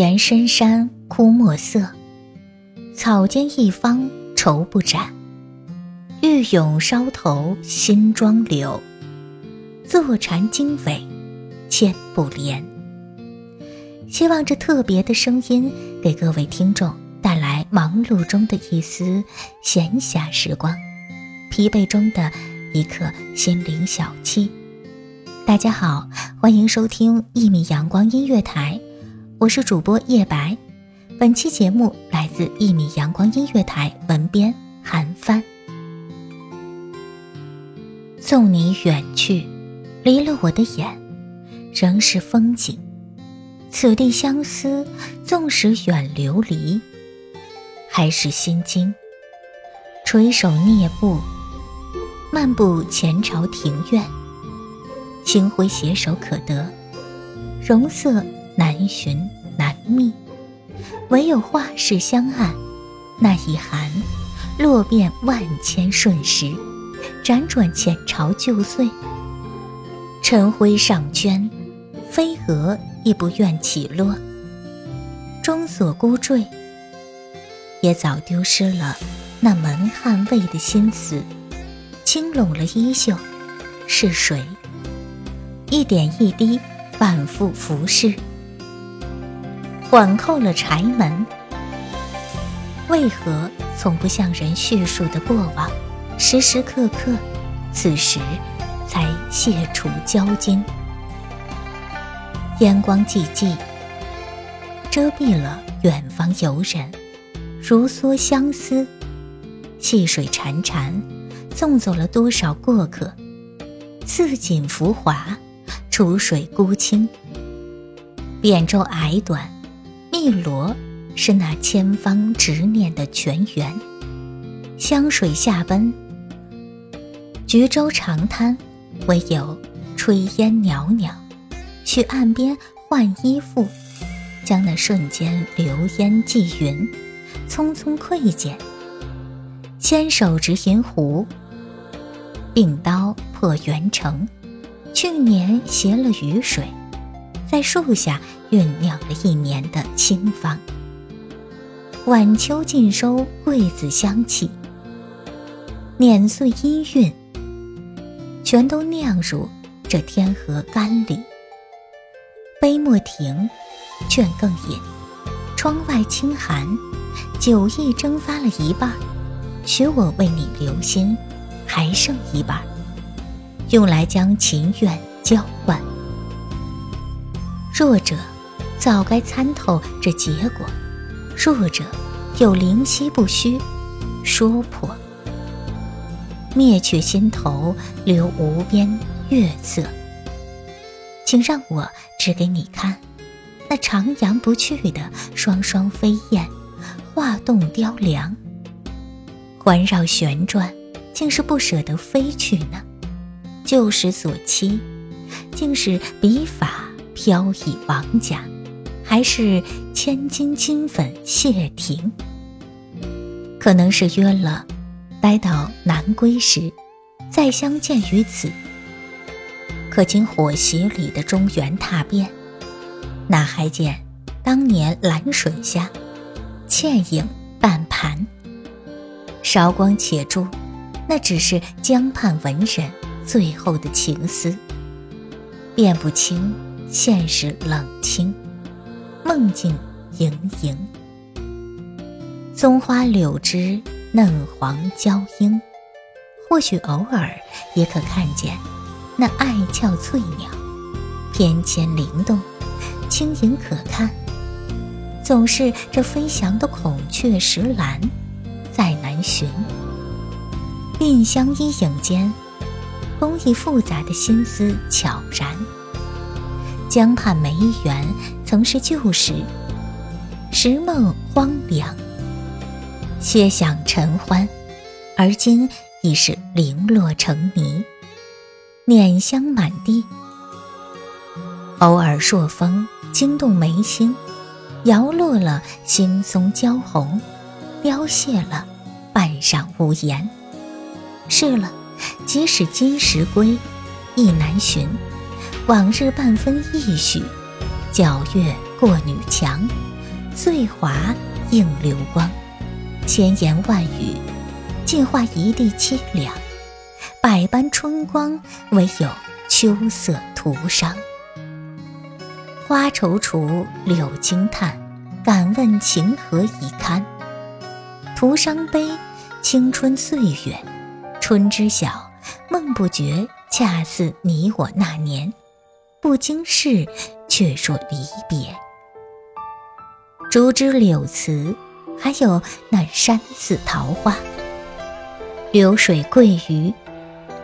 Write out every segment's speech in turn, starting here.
岩深山枯墨色，草间一方愁不展。玉永梢头新妆柳，坐禅经纬千不连。希望这特别的声音给各位听众带来忙碌中的一丝闲暇时光，疲惫中的一刻心灵小憩。大家好，欢迎收听一米阳光音乐台。我是主播叶白，本期节目来自一米阳光音乐台文编韩帆。送你远去，离了我的眼，仍是风景。此地相思，纵使远流离，还是心惊。垂手蹑步，漫步前朝庭院，清辉携手可得，容色。难寻难觅，唯有画室相按，那一寒，落遍万千瞬时，辗转前朝旧岁。尘灰上圈，飞蛾亦不愿起落。钟锁孤坠，也早丢失了那门捍卫的心思。轻拢了衣袖，是谁？一点一滴，反复浮世。缓扣了柴门，为何从不向人叙述的过往，时时刻刻，此时才卸除焦金？烟光寂寂，遮蔽了远方游人，如梭相思，细水潺潺，送走了多少过客？似锦浮华，楚水孤清，扁舟矮短。汨罗是那千方执念的泉源，湘水下奔，橘洲长滩，唯有炊烟袅袅。去岸边换衣服，将那瞬间流烟寄云，匆匆窥见。纤手执银壶，并刀破圆城。去年携了雨水。在树下酝酿了一年的清芳，晚秋尽收桂子香气，碾碎音韵，全都酿入这天河干里。杯莫停，劝更饮。窗外清寒，酒意蒸发了一半，许我为你留心，还剩一半，用来将情愿交换。弱者早该参透这结果，弱者有灵犀不虚说破。灭却心头留无边月色。请让我指给你看，那徜徉不去的双双飞燕，画栋雕梁，环绕旋转，竟是不舍得飞去呢。旧时所期，竟是笔法飘逸王家，还是千金金粉谢亭？可能是约了，待到南归时，再相见于此。可经火席里的中原踏遍，哪还见当年蓝水下，倩影半盘？韶光且住，那只是江畔文人。最后的情思，辨不清现实冷清，梦境盈盈。松花柳枝嫩黄娇莺，或许偶尔也可看见那爱俏翠鸟，翩跹灵动，轻盈可看。总是这飞翔的孔雀石兰，再难寻。鬓香衣影间。工艺复杂的心思悄然。江畔梅园曾是旧时，时梦荒凉。歇想晨欢，而今已是零落成泥，碾香满地。偶尔朔风惊动眉心，摇落了青松娇红，凋谢了半晌无言。是了。即使今时归，亦难寻。往日半分意许，皎月过女墙，碎华映流光。千言万语，尽化一地凄凉。百般春光，唯有秋色徒伤。花踌躇，柳轻叹，敢问情何以堪？徒伤悲，青春岁月。春知晓，梦不觉，恰似你我那年，不经事，却说离别。竹枝柳词，还有那山寺桃花，流水鳜鱼，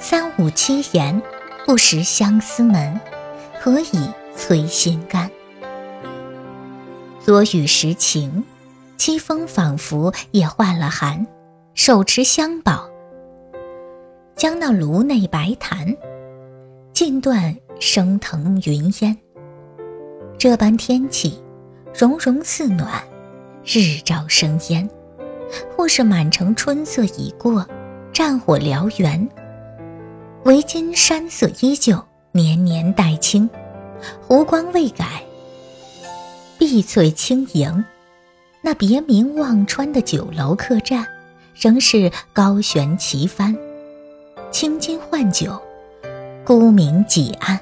三五七言，不识相思门，何以催心肝？昨雨时晴，凄风仿佛也换了寒，手持香宝。将那炉内白檀，尽断升腾云烟。这般天气，融融似暖，日照生烟；或是满城春色已过，战火燎原。唯今山色依旧，年年带青，湖光未改，碧翠轻盈。那别名忘川的酒楼客栈，仍是高悬旗帆。青金换酒，孤明几暗。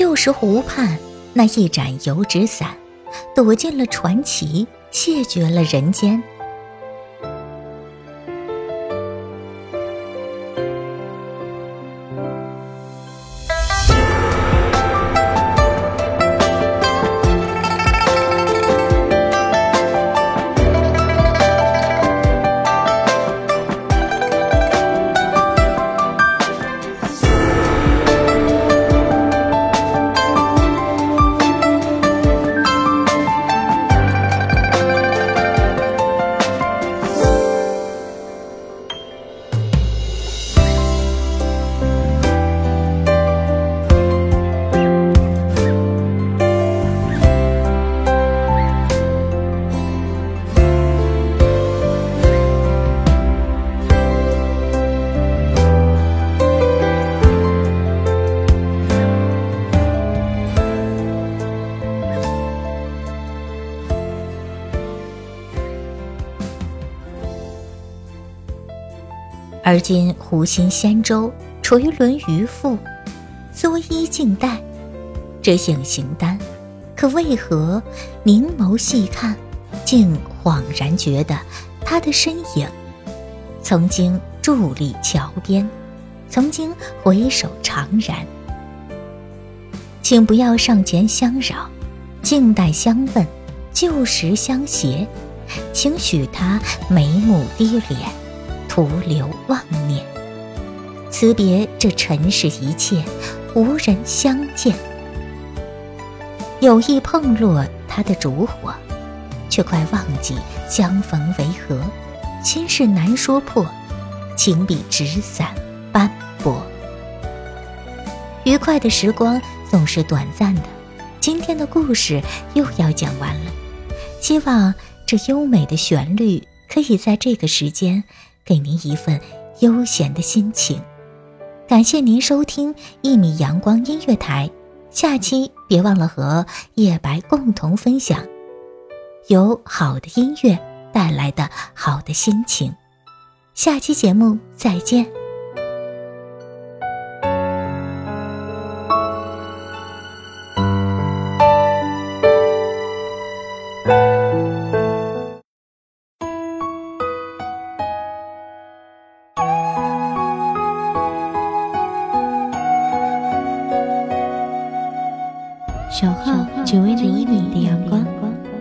旧时湖畔那一盏油纸伞，躲进了传奇，谢绝了人间。而今湖心仙舟垂纶渔父，作衣静待。这影形单，可为何凝眸细看，竟恍然觉得他的身影，曾经伫立桥边，曾经回首长然。请不要上前相扰，静待相问，旧时相携，请许他眉目低敛。徒留妄念，辞别这尘世一切，无人相见。有意碰落他的烛火，却快忘记相逢为何，心事难说破，情比纸伞斑驳。愉快的时光总是短暂的，今天的故事又要讲完了。希望这优美的旋律可以在这个时间给您一份悠闲的心情。感谢您收听一米阳光音乐台，下期别忘了和叶白共同分享，有好的音乐带来的好的心情。下期节目再见。守候只为那一米的阳光，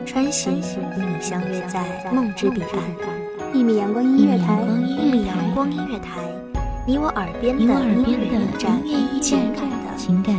穿行与你相约在梦之彼岸。一米阳光音乐台，一米阳光音乐台，你我耳边的音乐驿站，情感的。避